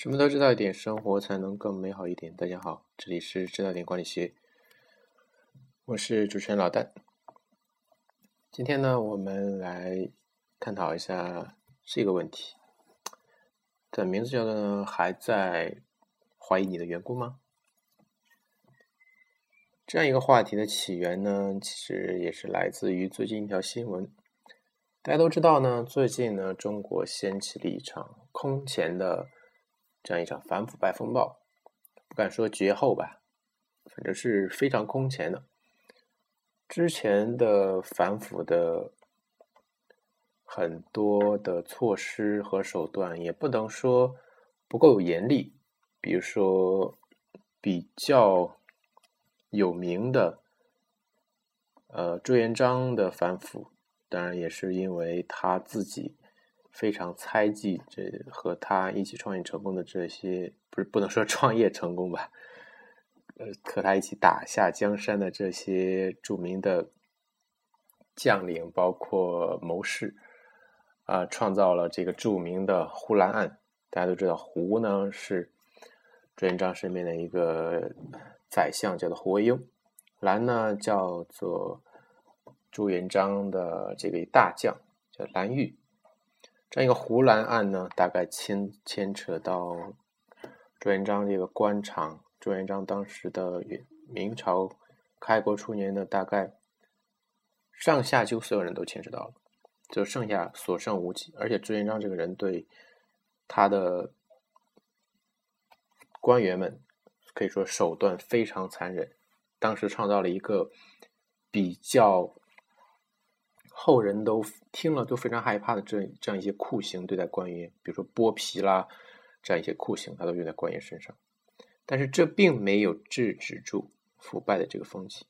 什么都知道一点，生活才能更美好一点。大家好，这里是知道点管理学，我是主持人老旦。今天呢，我们来探讨一下这个问题，的名字叫做呢，还在怀疑你的员工吗？这样一个话题的起源呢，其实也是来自于最近一条新闻。大家都知道呢，最近呢，中国掀起了一场空前的。这样一场反腐败风暴，不敢说绝后吧，反正是非常空前的。之前的反腐的很多的措施和手段，也不能说不够严厉。比如说，比较有名的，呃，朱元璋的反腐，当然也是因为他自己。非常猜忌这和他一起创业成功的这些，不是不能说创业成功吧？呃，和他一起打下江山的这些著名的将领，包括谋士，啊，创造了这个著名的胡兰案。大家都知道，胡呢是朱元璋身边的一个宰相，叫做胡惟庸；兰呢叫做朱元璋的这个大将，叫蓝玉。这样一个胡兰案呢，大概牵牵扯到朱元璋这个官场。朱元璋当时的明朝开国初年的大概上下就所有人都牵扯到了，就剩下所剩无几。而且朱元璋这个人对他的官员们可以说手段非常残忍，当时创造了一个比较。后人都听了都非常害怕的这这样一些酷刑对待官员，比如说剥皮啦，这样一些酷刑，他都用在官员身上。但是这并没有制止住腐败的这个风气。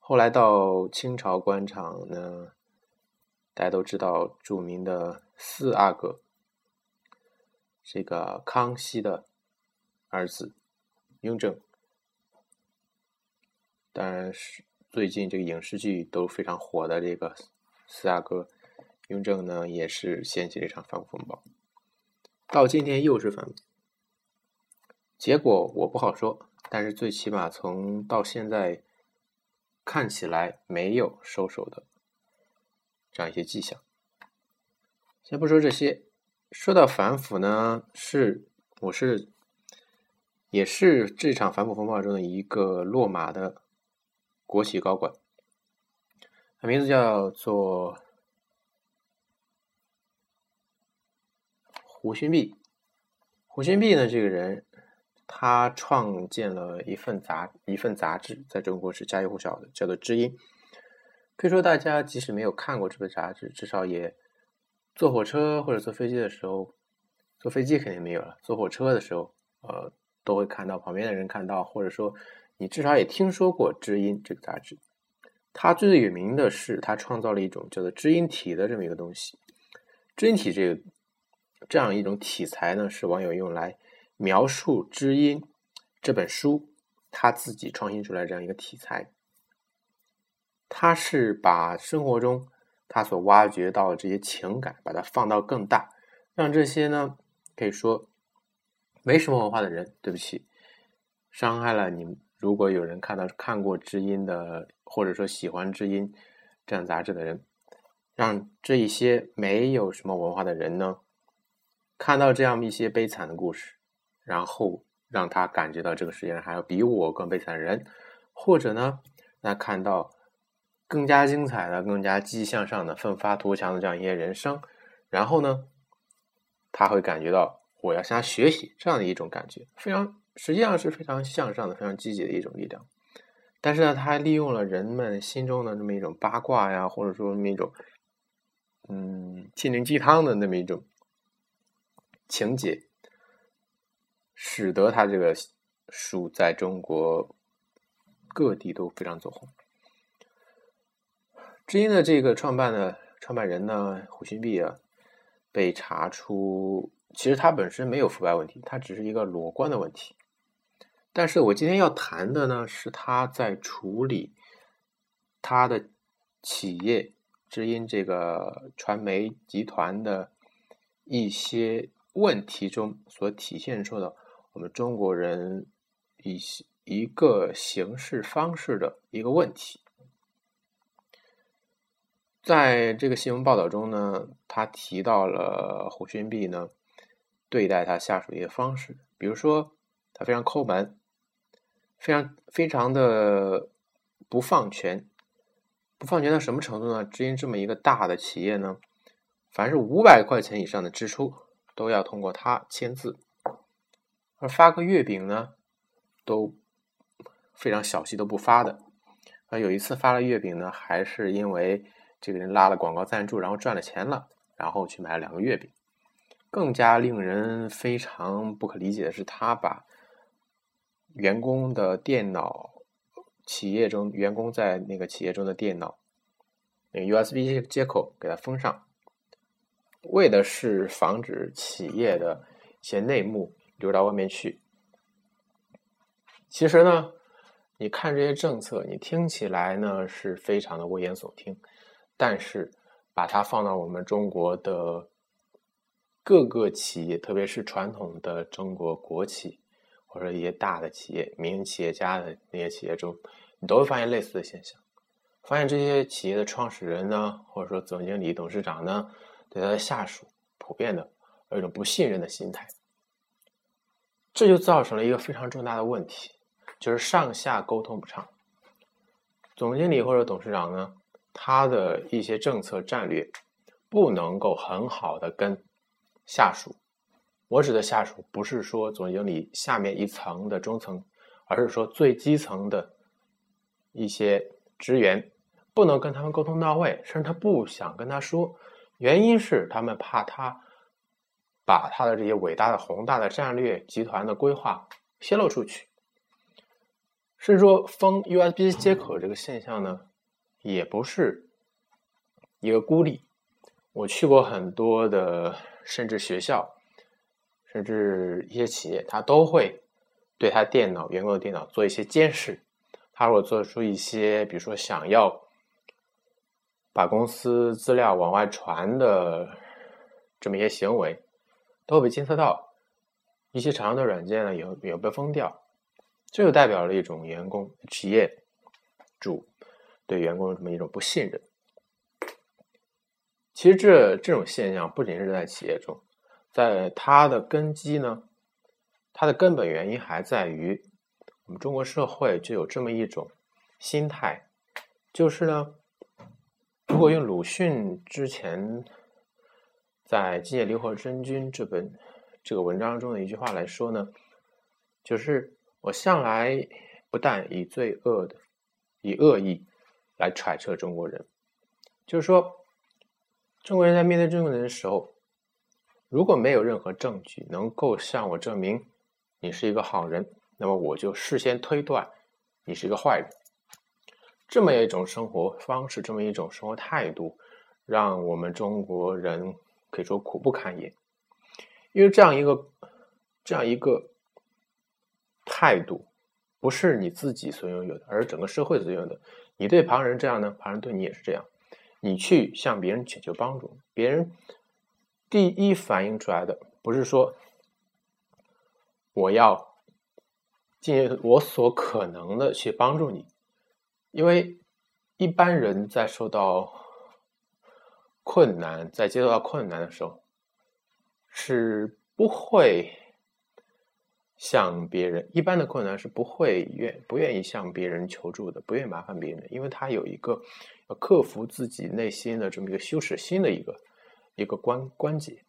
后来到清朝官场呢，大家都知道著名的四阿哥，这个康熙的儿子雍正，当然是。最近这个影视剧都非常火的这个四阿哥雍正呢，也是掀起了一场反腐风暴。到今天又是反腐，结果我不好说，但是最起码从到现在看起来没有收手的这样一些迹象。先不说这些，说到反腐呢，是我是也是这场反腐风暴中的一个落马的。国企高管，他名字叫做胡勋弼。胡勋弼呢，这个人，他创建了一份杂一份杂志，在中国是家喻户晓的，叫做《知音》。可以说，大家即使没有看过这本杂志，至少也坐火车或者坐飞机的时候，坐飞机肯定没有了，坐火车的时候，呃，都会看到旁边的人看到，或者说。你至少也听说过《知音》这个杂志，它最有名的是它创造了一种叫做“知音体”的这么一个东西。知音体这个这样一种题材呢，是网友用来描述《知音》这本书他自己创新出来这样一个题材。他是把生活中他所挖掘到的这些情感，把它放到更大，让这些呢可以说没什么文化的人，对不起，伤害了你。如果有人看到看过《知音》的，或者说喜欢《知音》这样杂志的人，让这一些没有什么文化的人呢，看到这样一些悲惨的故事，然后让他感觉到这个世界上还有比我更悲惨的人，或者呢，那看到更加精彩的、更加积极向上的、奋发图强的这样一些人生，然后呢，他会感觉到我要向他学习这样的一种感觉，非常。实际上是非常向上的、非常积极的一种力量，但是呢，他利用了人们心中的那么一种八卦呀，或者说那么一种嗯心灵鸡汤的那么一种情节，使得他这个书在中国各地都非常走红。知音的这个创办的创办人呢，胡新碧啊，被查出其实他本身没有腐败问题，他只是一个裸官的问题。但是我今天要谈的呢，是他在处理他的企业知音这个传媒集团的一些问题中所体现出的我们中国人一一个行事方式的一个问题。在这个新闻报道中呢，他提到了胡勋弼呢对待他下属的一些方式，比如说他非常抠门，非常非常的不放权，不放权到什么程度呢？直营这么一个大的企业呢，凡是五百块钱以上的支出都要通过他签字，而发个月饼呢都非常小气，都不发的。而有一次发了月饼呢，还是因为。这个人拉了广告赞助，然后赚了钱了，然后去买了两个月饼。更加令人非常不可理解的是，他把员工的电脑，企业中员工在那个企业中的电脑，那个 USB 接口给它封上，为的是防止企业的一些内幕流到外面去。其实呢，你看这些政策，你听起来呢是非常的危言耸听。但是，把它放到我们中国的各个企业，特别是传统的中国国企或者一些大的企业、民营企业家的那些企业中，你都会发现类似的现象。发现这些企业的创始人呢，或者说总经理、董事长呢，对他的下属普遍的有一种不信任的心态，这就造成了一个非常重大的问题，就是上下沟通不畅。总经理或者董事长呢？他的一些政策战略不能够很好的跟下属，我指的下属不是说总经理下面一层的中层，而是说最基层的一些职员，不能跟他们沟通到位，甚至他不想跟他说，原因是他们怕他把他的这些伟大的宏大的战略集团的规划泄露出去，甚至说封 USB 接口这个现象呢。也不是一个孤立。我去过很多的，甚至学校，甚至一些企业，他都会对他电脑、员工的电脑做一些监视。他如果做出一些，比如说想要把公司资料往外传的这么一些行为，都会被监测到。一些常用的软件呢，也也被封掉。这就代表了一种员工、企业主。对员工的这么一种不信任，其实这这种现象不仅是在企业中，在它的根基呢，它的根本原因还在于我们中国社会就有这么一种心态，就是呢，如果用鲁迅之前在《今夜离火真君》这本这个文章中的一句话来说呢，就是我向来不但以罪恶的以恶意。来揣测中国人，就是说，中国人在面对中国人的时候，如果没有任何证据能够向我证明你是一个好人，那么我就事先推断你是一个坏人。这么一种生活方式，这么一种生活态度，让我们中国人可以说苦不堪言。因为这样一个这样一个态度，不是你自己所拥有的，而是整个社会所拥有的。你对旁人这样呢，旁人对你也是这样。你去向别人请求帮助，别人第一反应出来的不是说我要尽我所可能的去帮助你，因为一般人在受到困难、在接受到困难的时候是不会。向别人一般的困难是不会愿不愿意向别人求助的，不愿意麻烦别人的，因为他有一个要克服自己内心的这么一个羞耻心的一个一个关关节。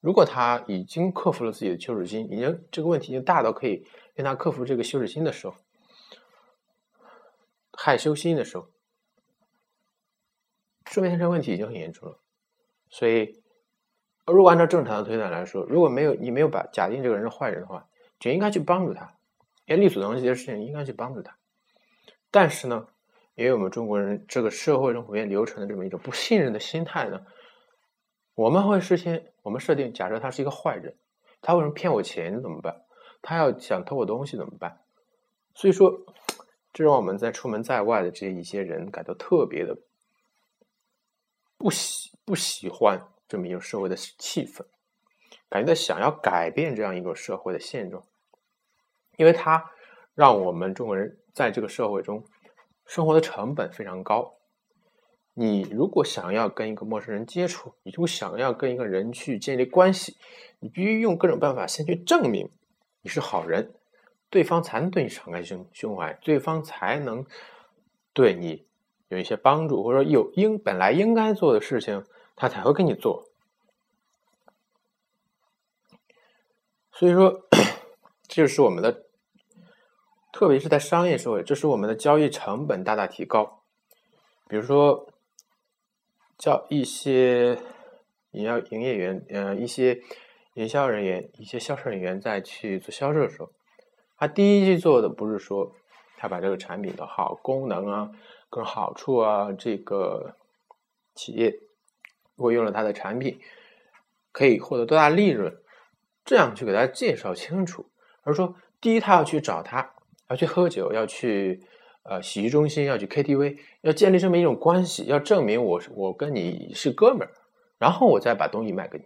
如果他已经克服了自己的羞耻心，已经这个问题已经大到可以让他克服这个羞耻心的时候，害羞心的时候，说明他这个问题已经很严重了。所以，如果按照正常的推断来说，如果没有你没有把假定这个人是坏人的话。就应该去帮助他，因为力所能及的事情应该去帮助他。但是呢，因为我们中国人这个社会中普遍流传的这么一种不信任的心态呢，我们会事先我们设定，假设他是一个坏人，他为什么骗我钱怎么办？他要想偷我东西怎么办？所以说，这让我们在出门在外的这一些人感到特别的不喜不喜欢这么一种社会的气氛。感觉到想要改变这样一个社会的现状，因为它让我们中国人在这个社会中生活的成本非常高。你如果想要跟一个陌生人接触，你如果想要跟一个人去建立关系，你必须用各种办法先去证明你是好人，对方才能对你敞开胸胸怀，对方才能对你有一些帮助，或者说有应本来应该做的事情，他才会跟你做。所以说，这就是我们的，特别是在商业社会，这是我们的交易成本大大提高，比如说。叫一些营销营业员，呃，一些营销人员，一些销售人员在去做销售的时候，他第一句做的不是说他把这个产品的好功能啊、各种好处啊，这个企业如果用了他的产品可以获得多大利润，这样去给大家介绍清楚，而说第一他要去找他，要去喝酒，要去。呃，洗浴中心要去 KTV，要建立这么一种关系，要证明我是我跟你是哥们儿，然后我再把东西卖给你。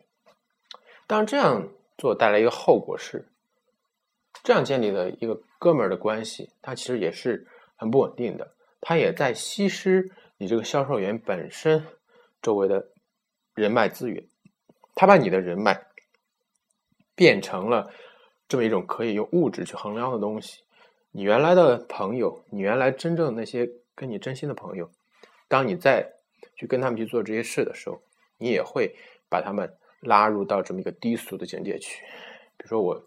当然这样做带来一个后果是，这样建立的一个哥们儿的关系，它其实也是很不稳定的，它也在稀释你这个销售员本身周围的人脉资源，他把你的人脉变成了这么一种可以用物质去衡量的东西。你原来的朋友，你原来真正那些跟你真心的朋友，当你再去跟他们去做这些事的时候，你也会把他们拉入到这么一个低俗的境界去。比如说，我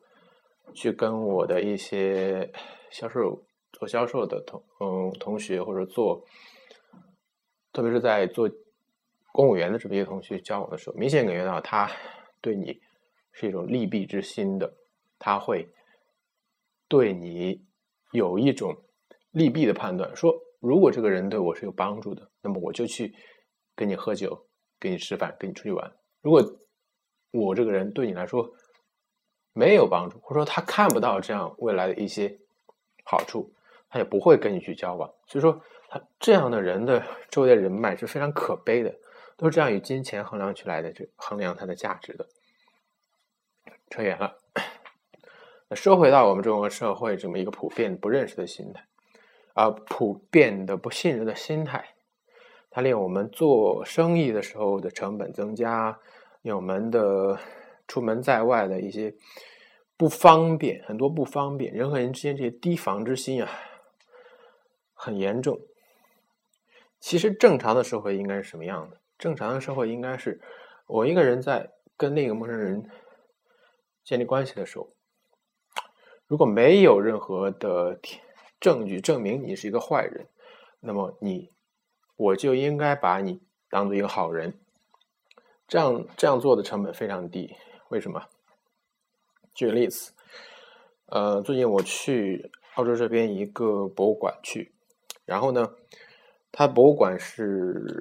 去跟我的一些销售做销售的同嗯同学，或者做，特别是在做公务员的这么一些同学交往的时候，明显感觉到他对你是一种利弊之心的，他会对你。有一种利弊的判断，说如果这个人对我是有帮助的，那么我就去跟你喝酒、跟你吃饭、跟你出去玩。如果我这个人对你来说没有帮助，或者说他看不到这样未来的一些好处，他也不会跟你去交往。所以说，他这样的人的周围的人脉是非常可悲的，都是这样以金钱衡量起来的，这衡量它的价值的。扯远了。说回到我们中国社会这么一个普遍不认识的心态，啊，普遍的不信任的心态，它令我们做生意的时候的成本增加，令我们的出门在外的一些不方便，很多不方便，人和人之间这些提防之心啊，很严重。其实正常的社会应该是什么样的？正常的社会应该是，我一个人在跟另一个陌生人建立关系的时候。如果没有任何的证据证明你是一个坏人，那么你我就应该把你当做一个好人。这样这样做的成本非常低。为什么？举个例子，呃，最近我去澳洲这边一个博物馆去，然后呢，它博物馆是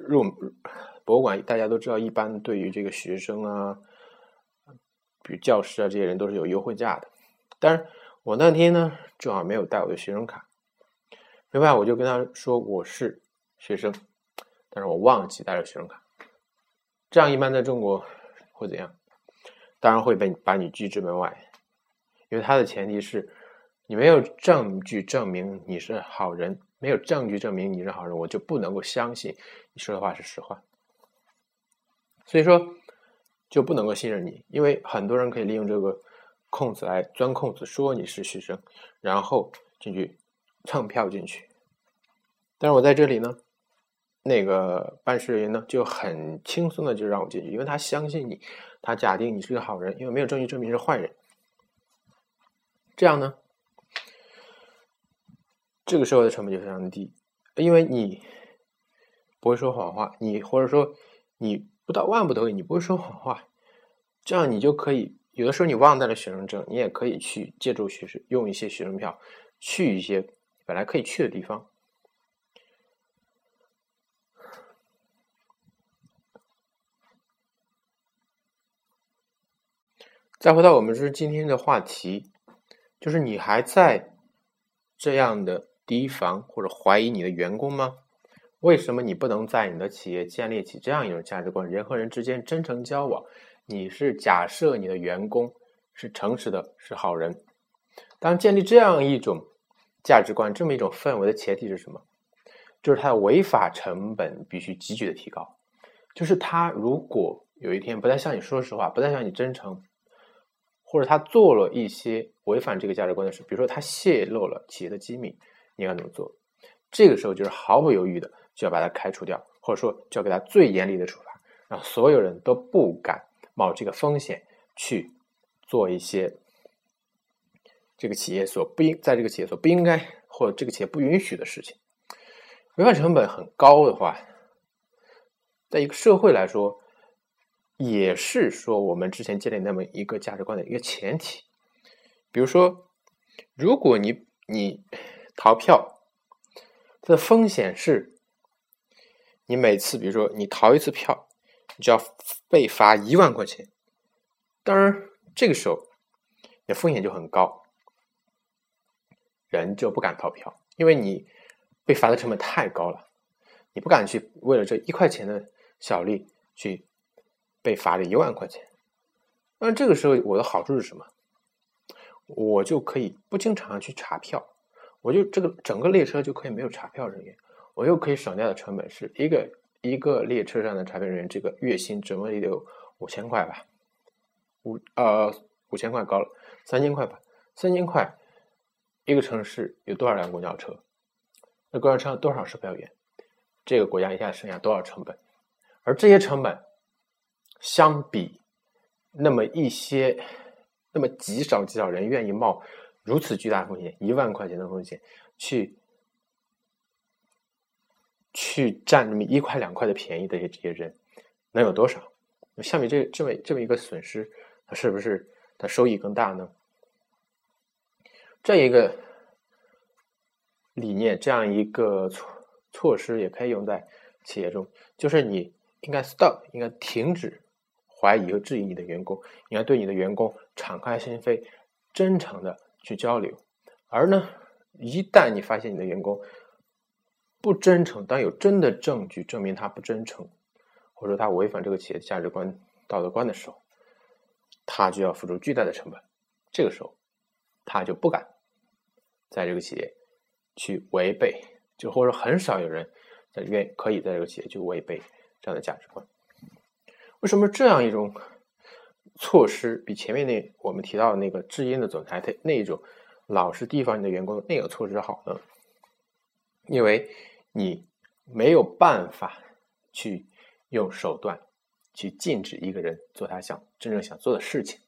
入博物馆，大家都知道，一般对于这个学生啊，比如教师啊这些人都是有优惠价的，但是。我那天呢，正好没有带我的学生卡，另外我就跟他说我是学生，但是我忘记带了学生卡。这样一般在中国会怎样？当然会被把你拒之门外，因为他的前提是你没有证据证明你是好人，没有证据证明你是好人，我就不能够相信你说的话是实话。所以说就不能够信任你，因为很多人可以利用这个。空子来钻空子，说你是学生，然后进去蹭票进去。但是我在这里呢，那个办事人员呢就很轻松的就让我进去，因为他相信你，他假定你是个好人，因为没有证据证明是坏人。这样呢，这个时候的成本就非常低，因为你不会说谎话，你或者说你不到万不得已，你不会说谎话，这样你就可以。有的时候你忘带了学生证，你也可以去借助学生用一些学生票去一些本来可以去的地方。再回到我们是今天的话题，就是你还在这样的提防或者怀疑你的员工吗？为什么你不能在你的企业建立起这样一种价值观？人和人之间真诚交往。你是假设你的员工是诚实的，是好人。当建立这样一种价值观、这么一种氛围的前提是什么？就是他的违法成本必须急剧的提高。就是他如果有一天不再向你说实话，不再向你真诚，或者他做了一些违反这个价值观的事，比如说他泄露了企业的机密，你该怎么做？这个时候就是毫不犹豫的就要把他开除掉，或者说就要给他最严厉的处罚，让所有人都不敢。冒这个风险去做一些这个企业所不应在这个企业所不应该或者这个企业不允许的事情，违法成本很高的话，在一个社会来说，也是说我们之前建立那么一个价值观的一个前提。比如说，如果你你逃票，它的风险是，你每次比如说你逃一次票。你就要被罚一万块钱，当然这个时候，你的风险就很高，人就不敢逃票，因为你被罚的成本太高了，你不敢去为了这一块钱的小利去被罚了一万块钱。那这个时候我的好处是什么？我就可以不经常去查票，我就这个整个列车就可以没有查票人员，我又可以省掉的成本是一个。一个列车上的查票人员，这个月薪怎么也得五千块吧？五呃五千块高了，三千块吧？三千块，一个城市有多少辆公交车？那公交车多少售票员？这个国家一下剩下多少成本？而这些成本，相比那么一些，那么极少极少人愿意冒如此巨大风险，一万块钱的风险去。去占那么一块两块的便宜的这些人，能有多少？相比这这么这么一个损失，它是不是它收益更大呢？这一个理念，这样一个措措施也可以用在企业中，就是你应该 stop，应该停止怀疑和质疑你的员工，应该对你的员工敞开心扉、真诚的去交流。而呢，一旦你发现你的员工，不真诚，当有真的证据证明他不真诚，或者他违反这个企业的价值观、道德观的时候，他就要付出巨大的成本。这个时候，他就不敢在这个企业去违背，就或者很少有人在愿可以在这个企业去违背这样的价值观。为什么这样一种措施比前面那我们提到的那个知音的总裁他那一种老实提防你的员工那个措施好呢？因为你没有办法去用手段去禁止一个人做他想真正想做的事情，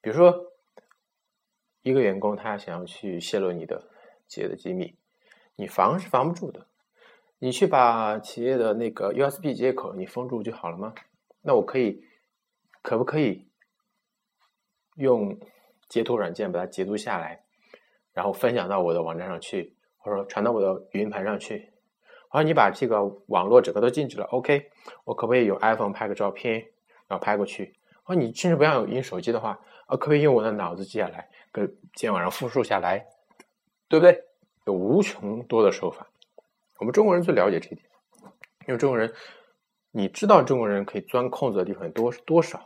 比如说，一个员工他想要去泄露你的企业的机密，你防是防不住的。你去把企业的那个 USB 接口你封住就好了吗？那我可以，可不可以用截图软件把它截图下来，然后分享到我的网站上去，或者说传到我的云盘上去？然后你把这个网络整个都禁止了，OK？我可不可以用 iPhone 拍个照片，然后拍过去？啊，你甚至不要用手机的话，啊，可不可以用我的脑子记下来，跟今天晚上复述下来，对不对？有无穷多的手法，我们中国人最了解这一点，因为中国人，你知道中国人可以钻空子的地方多多少？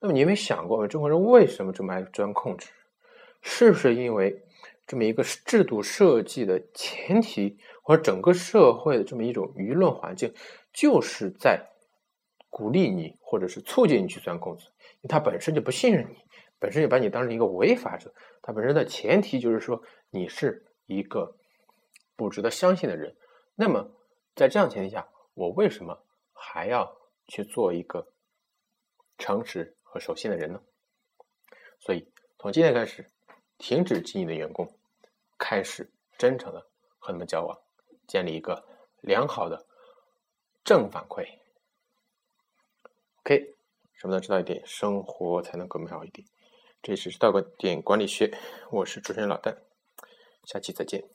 那么你有没有想过，中国人为什么这么爱钻空子？是不是因为？这么一个制度设计的前提，或者整个社会的这么一种舆论环境，就是在鼓励你，或者是促进你去钻空子。他本身就不信任你，本身就把你当成一个违法者。他本身的前提就是说你是一个不值得相信的人。那么在这样前提下，我为什么还要去做一个诚实和守信的人呢？所以从今天开始。停止经营的员工，开始真诚的和他们交往，建立一个良好的正反馈。OK，什么都知道一点，生活才能更美好一点。这里是道观点管理学，我是主持人老邓，下期再见。